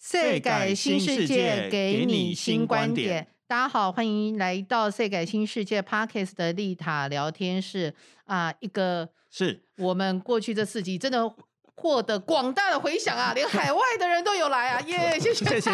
税改新世界，给你新观点。大家好，欢迎来到税改新世界 Parkes 的丽塔聊天室啊！一个是我们过去这四集真的获得广大的回响啊，连海外的人都有来啊！耶，谢谢谢谢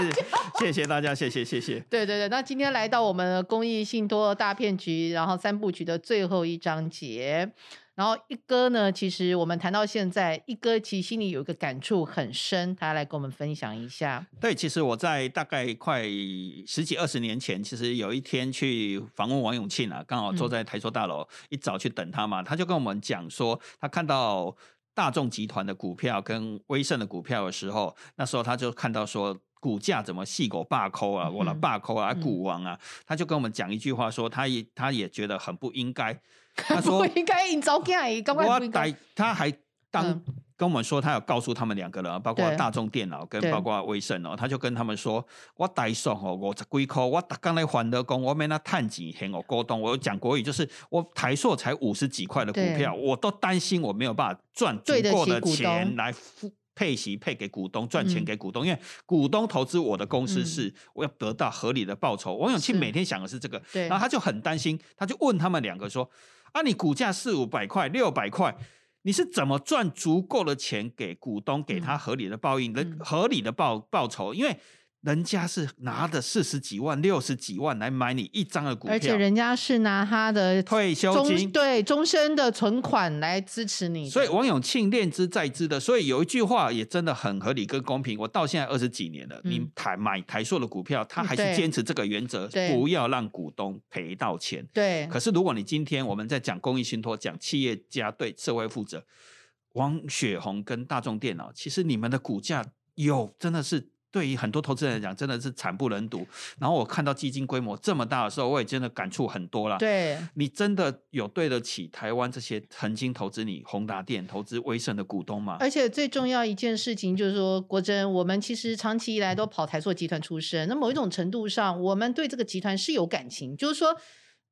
谢谢大家，谢谢谢谢。对对对，那今天来到我们公益信托大骗局，然后三部曲的最后一章节。然后一哥呢，其实我们谈到现在，一哥其实心里有一个感触很深，他来跟我们分享一下。对，其实我在大概快十几二十年前，其实有一天去访问王永庆啊，刚好坐在台塑大楼，一早去等他嘛，他就跟我们讲说，他看到大众集团的股票跟威盛的股票的时候，那时候他就看到说股价怎么细狗霸抠啊，我了霸抠啊，股王啊，他就跟我们讲一句话说，他也他也觉得很不应该。他说：“ 应该引早进来，我带他还当跟我们说，他有告诉他们两个人，包括大众电脑跟包括威盛哦，他就跟他们说，我带送哦，我几块，我刚来还的工，我没那探几天我沟通，我讲国语就是我台硕才五十几块的股票，我都担心我没有办法赚足够的钱来付。”配息配给股东赚钱给股东，因为股东投资我的公司是我要得到合理的报酬。王永庆每天想的是这个，然后他就很担心，他就问他们两个说：“啊，你股价四五百块、六百块，你是怎么赚足够的钱给股东，给他合理的报应、合理的报报酬？”因为人家是拿的四十几万、六十几万来买你一张的股票，而且人家是拿他的退休金、对终身的存款来支持你。所以王永庆练之在之的，所以有一句话也真的很合理跟公平。我到现在二十几年了，你台买台硕的股票，他还是坚持这个原则，不要让股东赔到钱。对。可是如果你今天我们在讲公益信托、讲企业家对社会负责，王雪红跟大众电脑，其实你们的股价有真的是。对于很多投资人来讲，真的是惨不忍睹。然后我看到基金规模这么大的时候，我也真的感触很多了。对，你真的有对得起台湾这些曾经投资你宏达电、投资威盛的股东吗？而且最重要一件事情就是说，国珍，我们其实长期以来都跑台塑集团出身，那某一种程度上，我们对这个集团是有感情。就是说，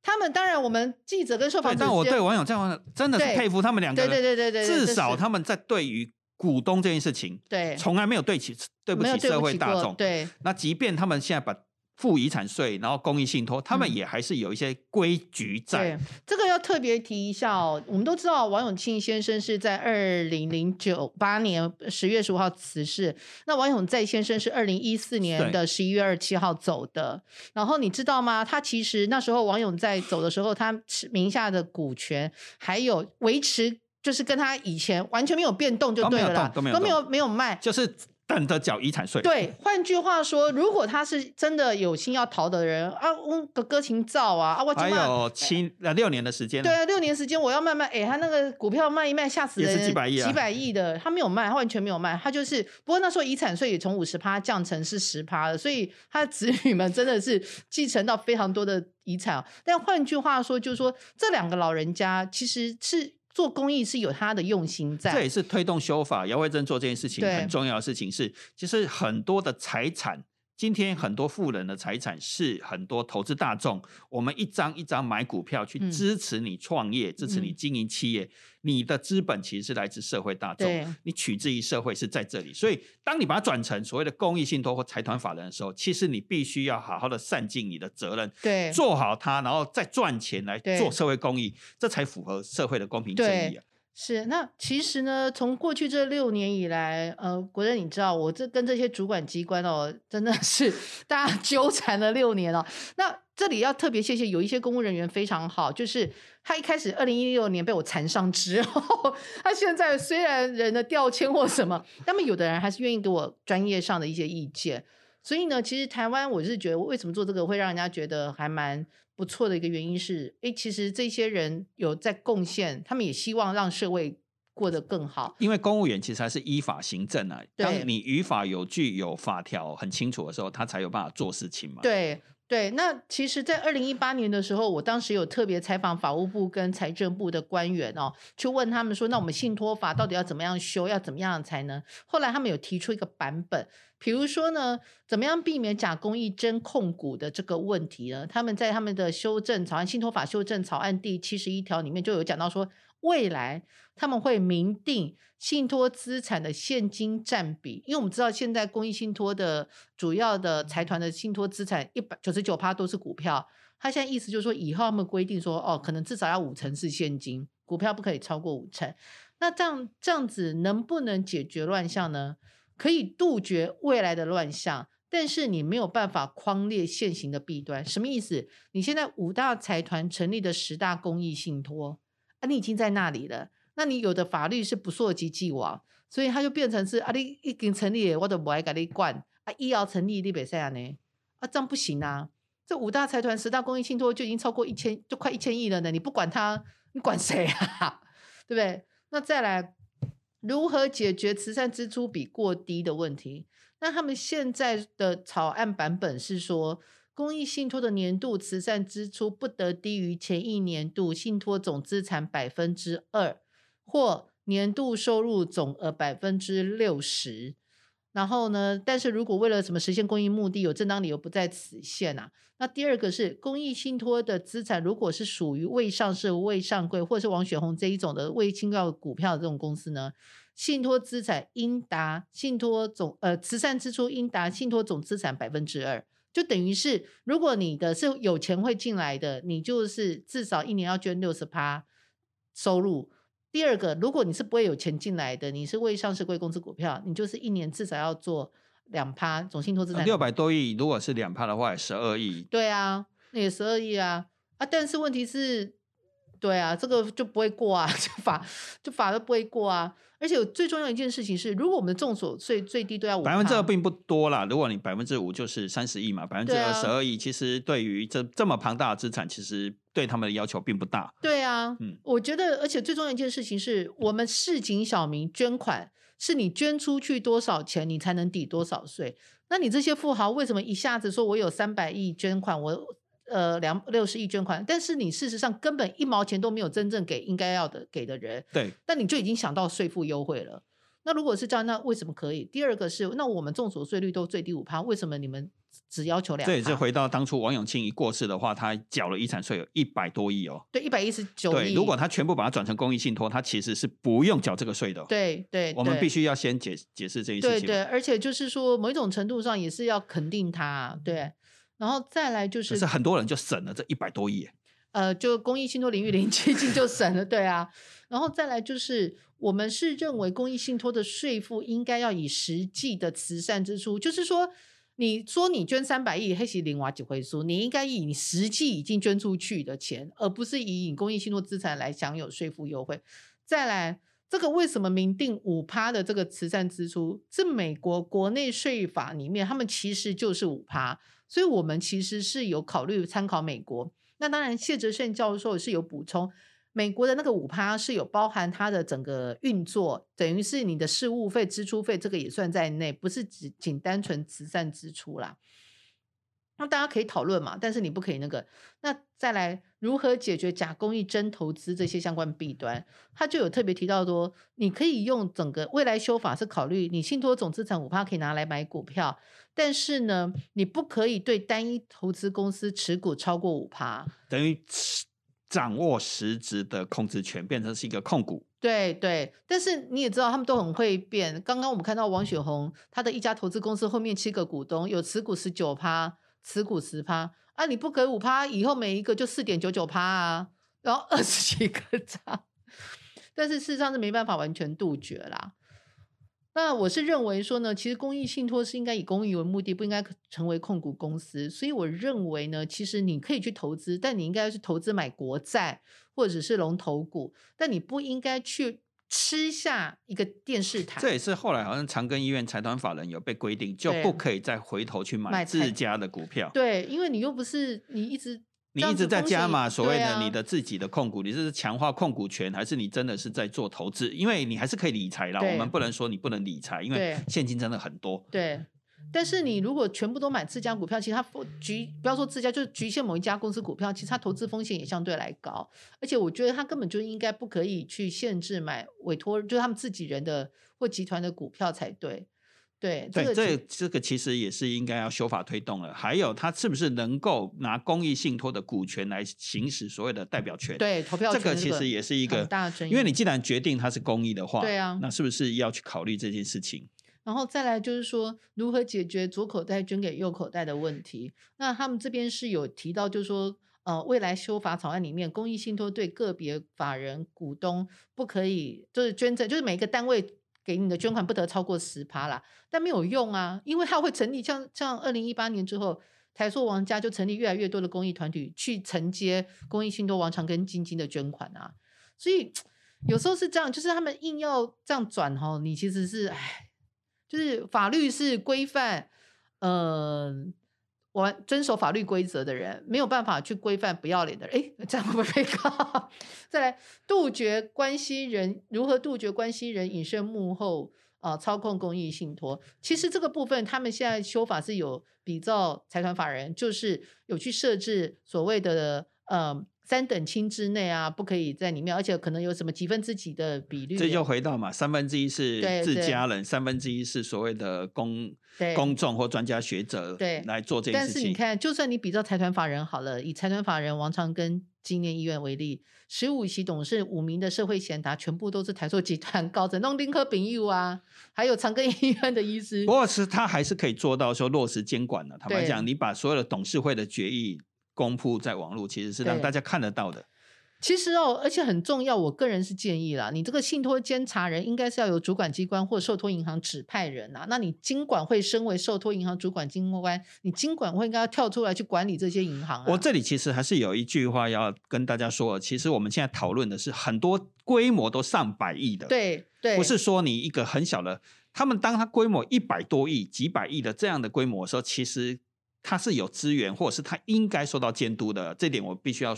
他们当然，我们记者跟受访者，但我对网友这样真的是佩服他们两个人。对对对对对，至少他们在对于。股东这件事情，对，从来没有对起对不起社会大众。对，那即便他们现在把负遗产税，然后公益信托，他们也还是有一些规矩在。这个要特别提一下哦。我们都知道王永庆先生是在二零零九八年十月十五号辞世，那王永在先生是二零一四年的十一月二十七号走的。然后你知道吗？他其实那时候王永在走的时候，他名下的股权还有维持。就是跟他以前完全没有变动就对了啦，都没有都没有没有卖，就是等着缴遗产税。对，换句话说，如果他是真的有心要逃的人啊，我个歌情造啊啊，我还有七呃六年的时间，对啊，六年时间我要慢慢哎，他那个股票卖一卖，吓死人，几百亿几百亿的，他没有卖，他完全没有卖，他就是不过那时候遗产税也从五十趴降成是十趴了，所以他的子女们真的是继承到非常多的遗产。但换句话说，就是说这两个老人家其实是。做公益是有他的用心在，这也是推动修法。姚慧珍做这件事情很重要的事情是，其实很多的财产。今天很多富人的财产是很多投资大众，我们一张一张买股票去支持你创业，支持你经营企业，你的资本其实是来自社会大众，你取之于社会是在这里。所以，当你把它转成所谓的公益信托或财团法人的时候，其实你必须要好好的善尽你的责任，对，做好它，然后再赚钱来做社会公益，这才符合社会的公平正义啊。是，那其实呢，从过去这六年以来，呃，国人你知道，我这跟这些主管机关哦，真的 是大家 纠缠了六年了。那这里要特别谢谢有一些公务人员非常好，就是他一开始二零一六年被我缠上之 后，他现在虽然人的调迁或什么，那么有的人还是愿意给我专业上的一些意见。所以呢，其实台湾我是觉得，为什么做这个会让人家觉得还蛮。不错的一个原因是，哎，其实这些人有在贡献，他们也希望让社会过得更好。因为公务员其实还是依法行政啊，当你语法有据、有法条很清楚的时候，他才有办法做事情嘛。对对，那其实，在二零一八年的时候，我当时有特别采访法务部跟财政部的官员哦，去问他们说，那我们信托法到底要怎么样修，要怎么样才能？后来他们有提出一个版本。比如说呢，怎么样避免假公益真控股的这个问题呢？他们在他们的修正草案信托法修正草案第七十一条里面就有讲到说，未来他们会明定信托资产的现金占比，因为我们知道现在公益信托的主要的财团的信托资产一百九十九趴都是股票，他现在意思就是说以后他们规定说哦，可能至少要五成是现金，股票不可以超过五成。那这样这样子能不能解决乱象呢？可以杜绝未来的乱象。但是你没有办法框列现行的弊端，什么意思？你现在五大财团成立的十大公益信托啊，你已经在那里了。那你有的法律是不溯及既往，所以它就变成是啊，你已经成立了，我都不爱给你管啊，医药成立你别这样呢啊，这样不行啊。这五大财团十大公益信托就已经超过一千，就快一千亿了呢。你不管它，你管谁啊？对不对？那再来，如何解决慈善支出比过低的问题？那他们现在的草案版本是说，公益信托的年度慈善支出不得低于前一年度信托总资产百分之二，或年度收入总额百分之六十。然后呢，但是如果为了什么实现公益目的，有正当理由不在此限啊。那第二个是公益信托的资产，如果是属于未上市、未上柜，或是王雪红这一种的未清告股票的这种公司呢？信托资产应达信托总呃慈善支出应达信托总资产百分之二，就等于是如果你的是有钱会进来的，你就是至少一年要捐六十趴收入。第二个，如果你是不会有钱进来的，你是未上市贵公司股票，你就是一年至少要做两趴总信托资产六百多亿，如果是两趴的话，十二亿。对啊，那也十二亿啊啊！但是问题是，对啊，这个就不会过啊，就法就法都不会过啊。而且最重要一件事情是，如果我们的重所税最低都要五百分之二，并不多啦。如果你百分之五就是三十亿嘛，百分之二十二亿，其实对于这这么庞大的资产，其实对他们的要求并不大。对啊，嗯，我觉得，而且最重要一件事情是我们市井小民捐款，是你捐出去多少钱，你才能抵多少税。那你这些富豪为什么一下子说我有三百亿捐款，我？呃，两六十亿捐款，但是你事实上根本一毛钱都没有真正给应该要的给的人。对，但你就已经想到税负优惠了。那如果是这样，那为什么可以？第二个是，那我们众所税率都最低五趴，为什么你们只要求两？这也是回到当初王永庆一过世的话，他缴了遗产税有一百多亿哦。对，一百一十九亿。对，如果他全部把它转成公益信托，他其实是不用缴这个税的。对对，我们必须要先解解释这一事情。对对，而且就是说，某一种程度上也是要肯定他，对。然后再来就是，是很多人就省了这一百多亿，呃，就公益信托领域零基金就省了，对啊。然后再来就是，我们是认为公益信托的税负应该要以实际的慈善支出，就是说，你说你捐三百亿黑喜零瓦几回数，你应该以你实际已经捐出去的钱，而不是以你公益信托资产来享有税负优惠。再来，这个为什么明定五趴的这个慈善支出，是美国国内税法里面，他们其实就是五趴。所以，我们其实是有考虑参考美国。那当然，谢哲胜教授是有补充，美国的那个五趴是有包含它的整个运作，等于是你的事务费、支出费，这个也算在内，不是只仅单纯慈善支出啦。那大家可以讨论嘛，但是你不可以那个。那再来如何解决假公益真投资这些相关弊端？他就有特别提到说，你可以用整个未来修法是考虑你信托总资产五趴可以拿来买股票，但是呢，你不可以对单一投资公司持股超过五趴，等于掌握实质的控制权，变成是一个控股。对对，但是你也知道，他们都很会变。刚刚我们看到王雪红，他的一家投资公司后面七个股东有持股十九趴。持股十趴啊，你不给五趴，以后每一个就四点九九趴啊，然后二十几个账，但是事实上是没办法完全杜绝啦。那我是认为说呢，其实公益信托是应该以公益为目的，不应该成为控股公司。所以我认为呢，其实你可以去投资，但你应该去投资买国债或者是龙头股，但你不应该去。吃下一个电视台，这也是后来好像长庚医院财团法人有被规定，就不可以再回头去买自家的股票。对，因为你又不是你一直你一直在加码所谓的你的自己的控股，你是强化控股权，还是你真的是在做投资？因为你还是可以理财啦，我们不能说你不能理财，因为现金真的很多。对。但是你如果全部都买自家股票，其实它局不要说自家，就是局限某一家公司股票，其实它投资风险也相对来高。而且我觉得它根本就应该不可以去限制买委托，就是他们自己人的或集团的股票才对。对对，这这个其实也是应该要修法推动了。还有，它是不是能够拿公益信托的股权来行使所谓的代表权？对，投票这个其实也是一个大争议。因为你既然决定它是公益的话，对啊，那是不是要去考虑这件事情？然后再来就是说，如何解决左口袋捐给右口袋的问题？那他们这边是有提到，就是说，呃，未来修法草案里面，公益信托对个别法人股东不可以，就是捐赠，就是每个单位给你的捐款不得超过十趴啦。但没有用啊，因为它会成立，像像二零一八年之后，台塑王家就成立越来越多的公益团体去承接公益信托王长庚基金的捐款啊。所以 有时候是这样，就是他们硬要这样转哈，你其实是唉。就是法律是规范，呃，完遵守法律规则的人没有办法去规范不要脸的人。哎，这样会不会被告？再来，杜绝关系人如何杜绝关系人隐身幕后啊操控公益信托？其实这个部分他们现在修法是有比照财团法人，就是有去设置所谓的呃。三等亲之内啊，不可以在里面，而且可能有什么几分之几的比率？这就回到嘛，三分之一是自家人，三分之一是所谓的公公众或专家学者对来做这件事情。但是你看，就算你比照财团法人好了，以财团法人王长庚纪念医院为例，十五席董事五名的社会贤达，全部都是台塑集团高层，弄丁科丙佑啊，还有长庚医院的医师。不过是他还是可以做到说落实监管的。坦白讲，你把所有的董事会的决议。公布在网络其实是让大家看得到的。其实哦，而且很重要，我个人是建议啦，你这个信托监察人应该是要由主管机关或受托银行指派人啊。那你金管会身为受托银行主管机关，你金管会应该要跳出来去管理这些银行。啊我这里其实还是有一句话要跟大家说，其实我们现在讨论的是很多规模都上百亿的，对对，不是说你一个很小的，他们当他规模一百多亿、几百亿的这样的规模的时候，其实。他是有资源，或者是他应该受到监督的，这点我必须要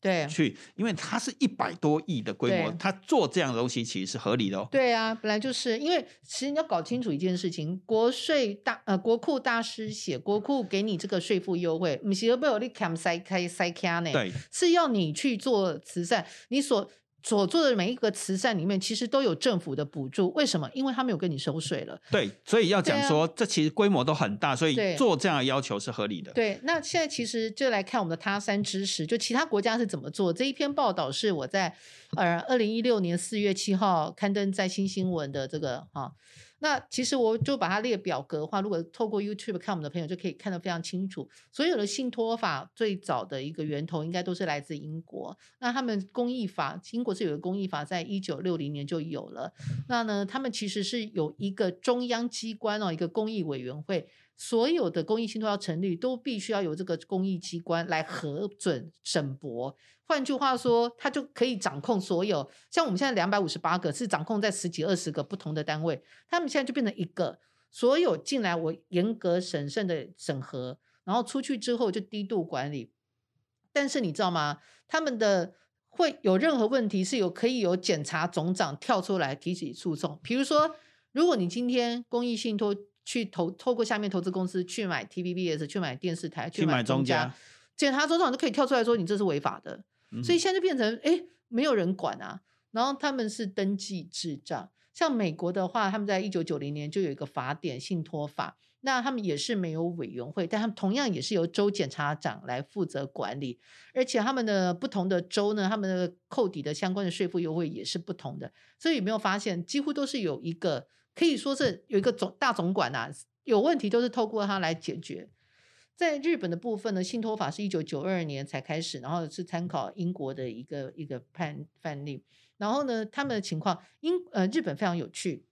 对去，因为他是一百多亿的规模，他做这样的东西其实是合理的哦。对啊，本来就是因为其实你要搞清楚一件事情，国税大呃国库大师写，国库给你这个税负优惠，不是被我你砍塞开塞开呢，对，是要你去做慈善，你所。所做的每一个慈善里面，其实都有政府的补助。为什么？因为他没有跟你收税了。对，所以要讲说，这其实规模都很大，所以做这样的要求是合理的。对，那现在其实就来看我们的他山之石，就其他国家是怎么做。这一篇报道是我在呃二零一六年四月七号刊登在新新闻的这个啊。那其实我就把它列表格的话，如果透过 YouTube 看我们的朋友就可以看得非常清楚。所有的信托法最早的一个源头应该都是来自英国。那他们公益法，英国是有个公益法，在一九六零年就有了。那呢，他们其实是有一个中央机关哦，一个公益委员会。所有的公益信托要成立，都必须要由这个公益机关来核准审驳。换句话说，他就可以掌控所有。像我们现在两百五十八个，是掌控在十几二十个不同的单位，他们现在就变成一个。所有进来，我严格审慎的审核，然后出去之后就低度管理。但是你知道吗？他们的会有任何问题，是有可以有检察总长跳出来提起诉讼。比如说，如果你今天公益信托。去投透过下面投资公司去买 TVBS，去买电视台，去买中家，检察总长就可以跳出来说你这是违法的，所以现在就变成哎没有人管啊。然后他们是登记智障，像美国的话，他们在一九九零年就有一个法典信托法，那他们也是没有委员会，但他们同样也是由州检察长来负责管理，而且他们的不同的州呢，他们的扣抵的相关的税负优惠也是不同的，所以有没有发现几乎都是有一个。可以说是有一个总大总管呐，有问题都是透过他来解决。在日本的部分呢，信托法是一九九二年才开始，然后是参考英国的一个一个判范例。然后呢，他们的情况，英呃日本非常有趣，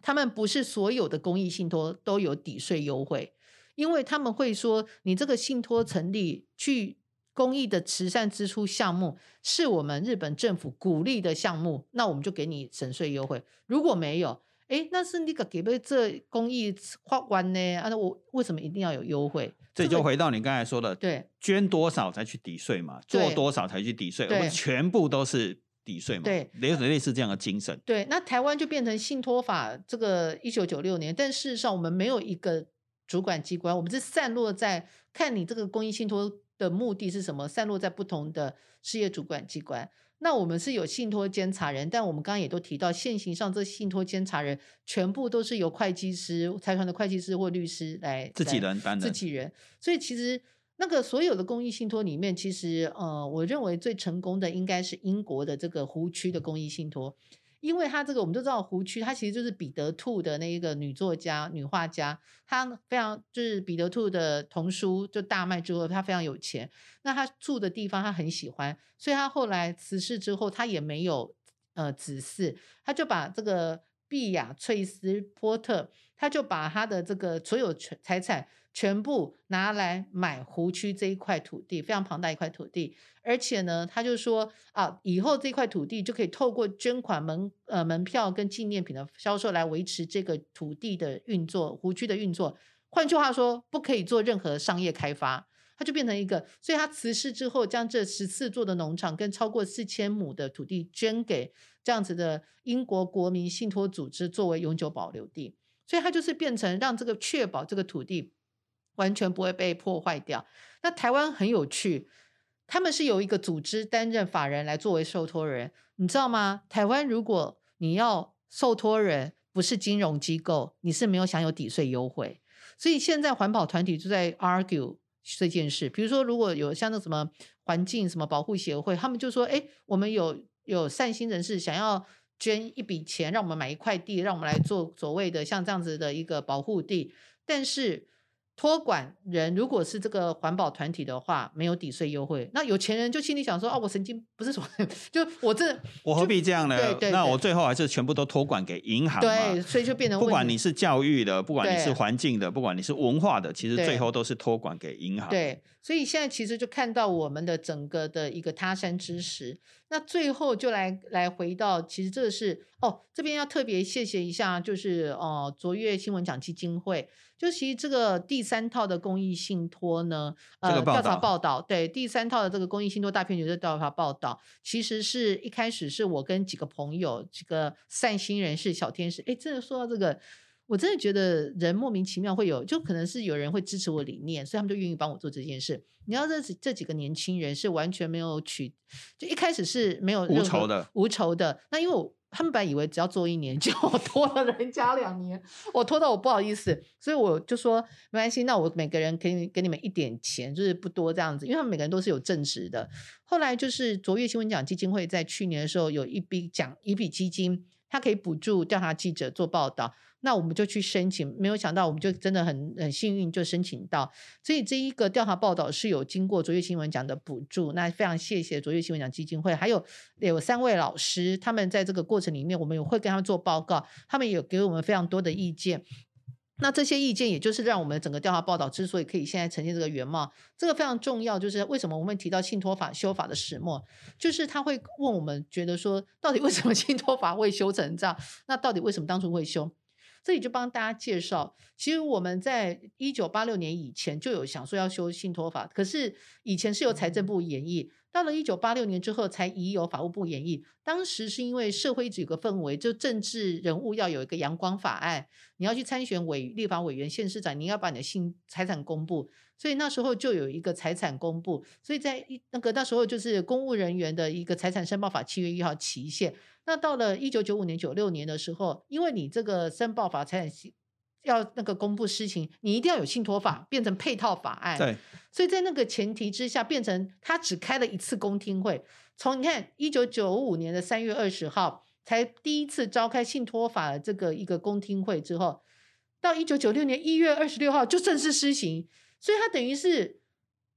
他们不是所有的公益信托都有抵税优惠，因为他们会说，你这个信托成立去公益的慈善支出项目是我们日本政府鼓励的项目，那我们就给你省税优惠。如果没有，哎，那是那个给不这公益花完呢？啊，那我为什么一定要有优惠？这就回到你刚才说的，对，捐多少才去抵税嘛？做多少才去抵税？我们全部都是抵税嘛？对，类类似这样的精神。对，那台湾就变成信托法这个一九九六年，但事实上我们没有一个主管机关，我们是散落在看你这个公益信托的目的是什么，散落在不同的事业主管机关。那我们是有信托监察人，但我们刚刚也都提到，现行上这信托监察人全部都是由会计师、财团的会计师或律师来自己人担任。自己人，所以其实那个所有的公益信托里面，其实呃，我认为最成功的应该是英国的这个湖区的公益信托。因为他这个，我们都知道湖区，他其实就是彼得兔的那一个女作家、女画家，她非常就是彼得兔的童书就大卖之后，她非常有钱。那她住的地方，她很喜欢，所以她后来辞世之后，她也没有呃子嗣，她就把这个碧雅翠丝波特，她就把她的这个所有财财产。全部拿来买湖区这一块土地，非常庞大一块土地，而且呢，他就说啊，以后这块土地就可以透过捐款门呃门票跟纪念品的销售来维持这个土地的运作，湖区的运作。换句话说，不可以做任何商业开发，它就变成一个。所以他辞世之后，将这十四座的农场跟超过四千亩的土地捐给这样子的英国国民信托组织作为永久保留地。所以他就是变成让这个确保这个土地。完全不会被破坏掉。那台湾很有趣，他们是有一个组织担任法人来作为受托人，你知道吗？台湾如果你要受托人不是金融机构，你是没有享有抵税优惠。所以现在环保团体就在 argue 这件事。比如说，如果有像那什么环境什么保护协会，他们就说：“哎，我们有有善心人士想要捐一笔钱，让我们买一块地，让我们来做所谓的像这样子的一个保护地。”但是托管人如果是这个环保团体的话，没有抵税优惠。那有钱人就心里想说：“哦，我神经不是说，就我这我何必这样呢？对对，那我最后还是全部都托管给银行。对，所以就变成不管你是教育的，不管你是环境的，不管你是文化的，其实最后都是托管给银行。对，所以现在其实就看到我们的整个的一个他山之石。那最后就来来回到，其实这个是哦，这边要特别谢谢一下，就是哦，卓越新闻奖基金会。就其实这个第三套的公益信托呢，呃，调查报道，对第三套的这个公益信托大片局的调查报道，其实是一开始是我跟几个朋友，几个善心人士、小天使，哎，真的说到这个，我真的觉得人莫名其妙会有，就可能是有人会支持我理念，所以他们就愿意帮我做这件事。你要这这几个年轻人是完全没有取，就一开始是没有无仇的，无仇的。那因为我。他们本来以为只要做一年，就拖了人家两年，我拖到我不好意思，所以我就说没关系，那我每个人可以给你们一点钱，就是不多这样子，因为他们每个人都是有正职的。后来就是卓越新闻奖基金会在去年的时候有一笔奖，一笔基金，它可以补助调查记者做报道。那我们就去申请，没有想到我们就真的很很幸运就申请到，所以这一个调查报道是有经过卓越新闻奖的补助，那非常谢谢卓越新闻奖基金会，还有有三位老师，他们在这个过程里面，我们也会跟他们做报告，他们也给我们非常多的意见。那这些意见也就是让我们整个调查报道之所以可以现在呈现这个原貌，这个非常重要，就是为什么我们提到信托法修法的始末，就是他会问我们觉得说，到底为什么 信托法会修成这样？那到底为什么当初会修？这里就帮大家介绍，其实我们在一九八六年以前就有想说要修信托法，可是以前是由财政部演绎，到了一九八六年之后才已有法务部演绎。当时是因为社会一直有个氛围，就政治人物要有一个阳光法案，你要去参选委立法委员、县市长，你要把你的性财产公布，所以那时候就有一个财产公布，所以在那个那时候就是公务人员的一个财产申报法七月一号期限。那到了一九九五年、九六年的时候，因为你这个申报法财产要那个公布施行，你一定要有信托法变成配套法案。对，所以在那个前提之下，变成他只开了一次公听会。从你看一九九五年的三月二十号才第一次召开信托法的这个一个公听会之后，到一九九六年一月二十六号就正式施行。所以它等于是。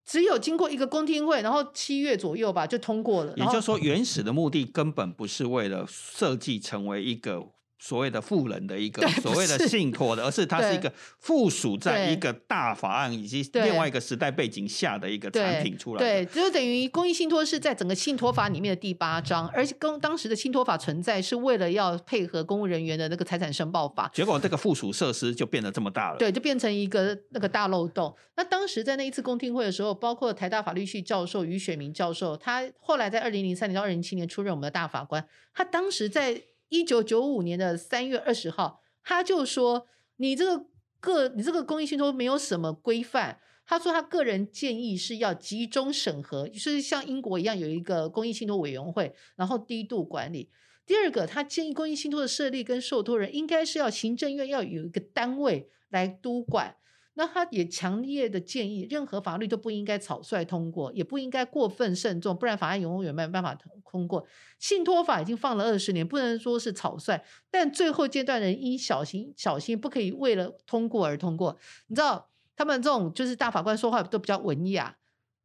只有经过一个公听会，然后七月左右吧就通过了。也就是说，原始的目的根本不是为了设计成为一个。所谓的富人的一个所谓的信托的，而是它是一个附属在一个大法案以及另外一个时代背景下的一个产品出来。对，就等于公益信托是在整个信托法里面的第八章，而且公当时的信托法存在是为了要配合公务人员的那个财产申报法。结果这个附属设施就变得这么大了。对，就变成一个那个大漏洞。那当时在那一次公听会的时候，包括台大法律系教授于雪明教授，他后来在二零零三年到二零零七年出任我们的大法官，他当时在。一九九五年的三月二十号，他就说：“你这个个，你这个公益信托没有什么规范，他说他个人建议是要集中审核，就是像英国一样有一个公益信托委员会，然后低度管理。第二个，他建议公益信托的设立跟受托人应该是要行政院要有一个单位来督管。那他也强烈的建议，任何法律都不应该草率通过，也不应该过分慎重，不然法案永远没有办法通过。信托法已经放了二十年，不能说是草率，但最后阶段人应小心小心，不可以为了通过而通过。你知道，他们这种就是大法官说话都比较文雅，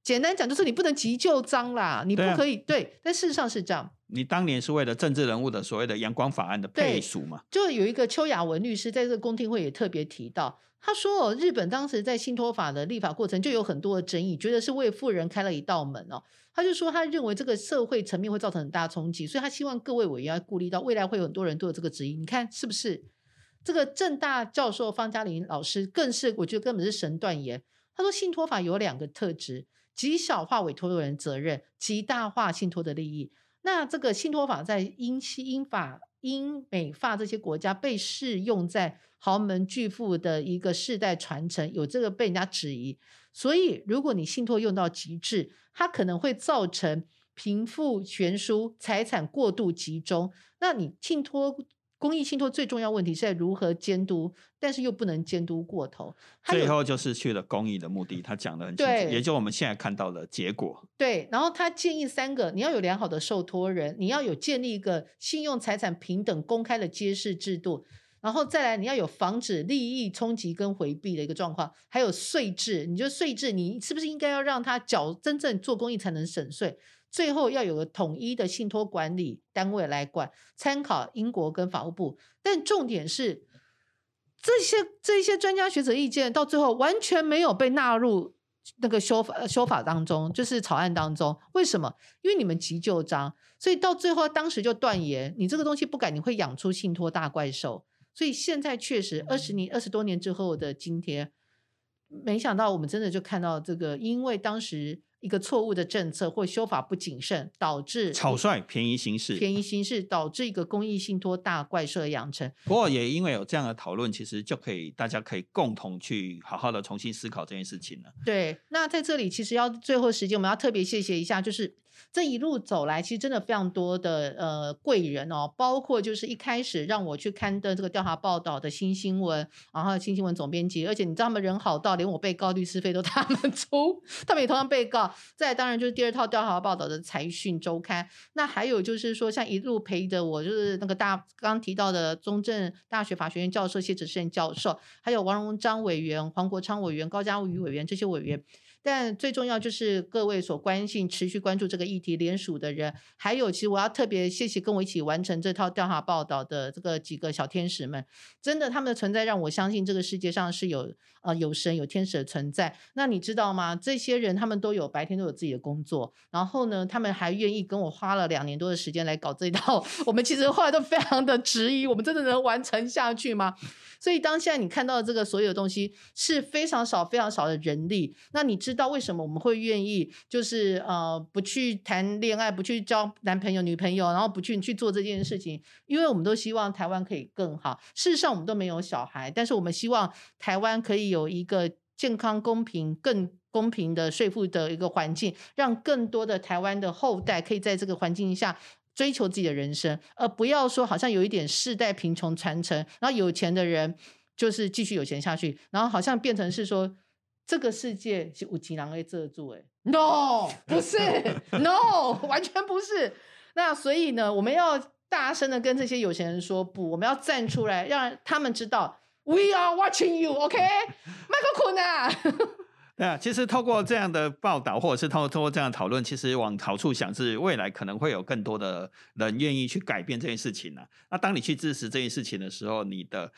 简单讲就是你不能急就章啦，你不可以对，但事实上是这样。你当年是为了政治人物的所谓的阳光法案的背书嘛？就有一个邱雅文律师在这个公听会也特别提到。他说：“哦，日本当时在信托法的立法过程就有很多的争议，觉得是为富人开了一道门哦。他就说，他认为这个社会层面会造成很大冲击，所以他希望各位委员要顾虑到未来会有很多人都有这个质疑。你看是不是？这个正大教授方嘉玲老师更是，我觉得根本是神断言。他说，信托法有两个特质：极小化委托人责任，极大化信托的利益。那这个信托法在英西英法。”英美法这些国家被适用在豪门巨富的一个世代传承，有这个被人家质疑。所以，如果你信托用到极致，它可能会造成贫富悬殊、财产过度集中。那你信托。公益信托最重要问题是在如何监督，但是又不能监督过头。最后就是去了公益的目的，他讲的很清楚，也就我们现在看到的结果。对，然后他建议三个：你要有良好的受托人，你要有建立一个信用财产平等公开的揭示制度，然后再来你要有防止利益冲击跟回避的一个状况，还有税制。你就税制，你是不是应该要让他缴真正做公益才能省税？最后要有个统一的信托管理单位来管，参考英国跟法务部。但重点是，这些这些专家学者意见到最后完全没有被纳入那个修法修法当中，就是草案当中。为什么？因为你们急就章，所以到最后当时就断言，你这个东西不改，你会养出信托大怪兽。所以现在确实二十年二十多年之后的今天，没想到我们真的就看到这个，因为当时。一个错误的政策或修法不谨慎，导致草率便宜行事，便宜行事导致一个公益信托大怪兽养成。不过也因为有这样的讨论，其实就可以大家可以共同去好好的重新思考这件事情了。对，那在这里其实要最后时间，我们要特别谢谢一下，就是。这一路走来，其实真的非常多的呃贵人哦，包括就是一开始让我去刊登这个调查报道的新新闻，然后新新闻总编辑，而且你知道他们人好到连我被告律师费都 他们出，他们也同样被告。再当然就是第二套调查报道的财讯周刊，那还有就是说像一路陪着我，就是那个大刚提到的中正大学法学院教授谢哲胜教授，还有王荣章委员、黄国昌委员、高嘉瑜委员这些委员。但最重要就是各位所关心、持续关注这个议题联署的人，还有其实我要特别谢谢跟我一起完成这套调查报道的这个几个小天使们，真的他们的存在让我相信这个世界上是有呃有神有天使的存在。那你知道吗？这些人他们都有白天都有自己的工作，然后呢，他们还愿意跟我花了两年多的时间来搞这一套。我们其实后来都非常的质疑，我们真的能完成下去吗？所以当现在你看到的这个所有东西是非常少、非常少的人力，那你知知道为什么我们会愿意就是呃不去谈恋爱、不去交男朋友、女朋友，然后不去去做这件事情？因为我们都希望台湾可以更好。事实上，我们都没有小孩，但是我们希望台湾可以有一个健康、公平、更公平的税负的一个环境，让更多的台湾的后代可以在这个环境下。追求自己的人生，而不要说好像有一点世代贫穷传承，然后有钱的人就是继续有钱下去，然后好像变成是说这个世界是五吉郎会遮住，哎，no，不是，no，完全不是。那所以呢，我们要大声的跟这些有钱人说不，我们要站出来，让他们知道，we are watching you，OK，麦克坤啊。对啊，其实透过这样的报道，或者是透透过这样讨论，其实往好处想，是未来可能会有更多的人愿意去改变这件事情呢。那当你去支持这件事情的时候，你的。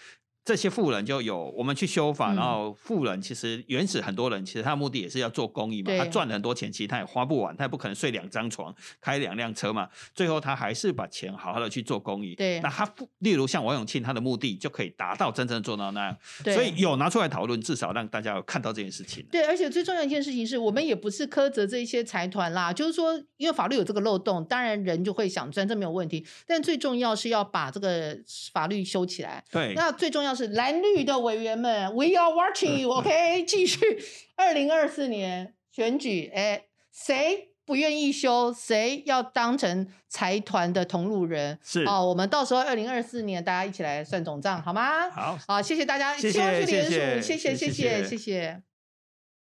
这些富人就有我们去修法，然后富人其实原始很多人其实他的目的也是要做公益嘛，他赚了很多钱，其实他也花不完，他也不可能睡两张床，开两辆车嘛，最后他还是把钱好好的去做公益。对，那他例如像王永庆，他的目的就可以达到真正做到那样，所以有拿出来讨论，至少让大家有看到这件事情。对，而且最重要一件事情是我们也不是苛责这一些财团啦，就是说因为法律有这个漏洞，当然人就会想钻，这没有问题。但最重要是要把这个法律修起来。对，那最重要是蓝绿的委员们，We are watching you，OK？继续，二零二四年选举，哎，谁不愿意修，谁要当成财团的同路人？是哦，我们到时候二零二四年大家一起来算总账，好吗？好，好，谢谢大家，谢谢，联署，谢谢，谢谢，谢谢。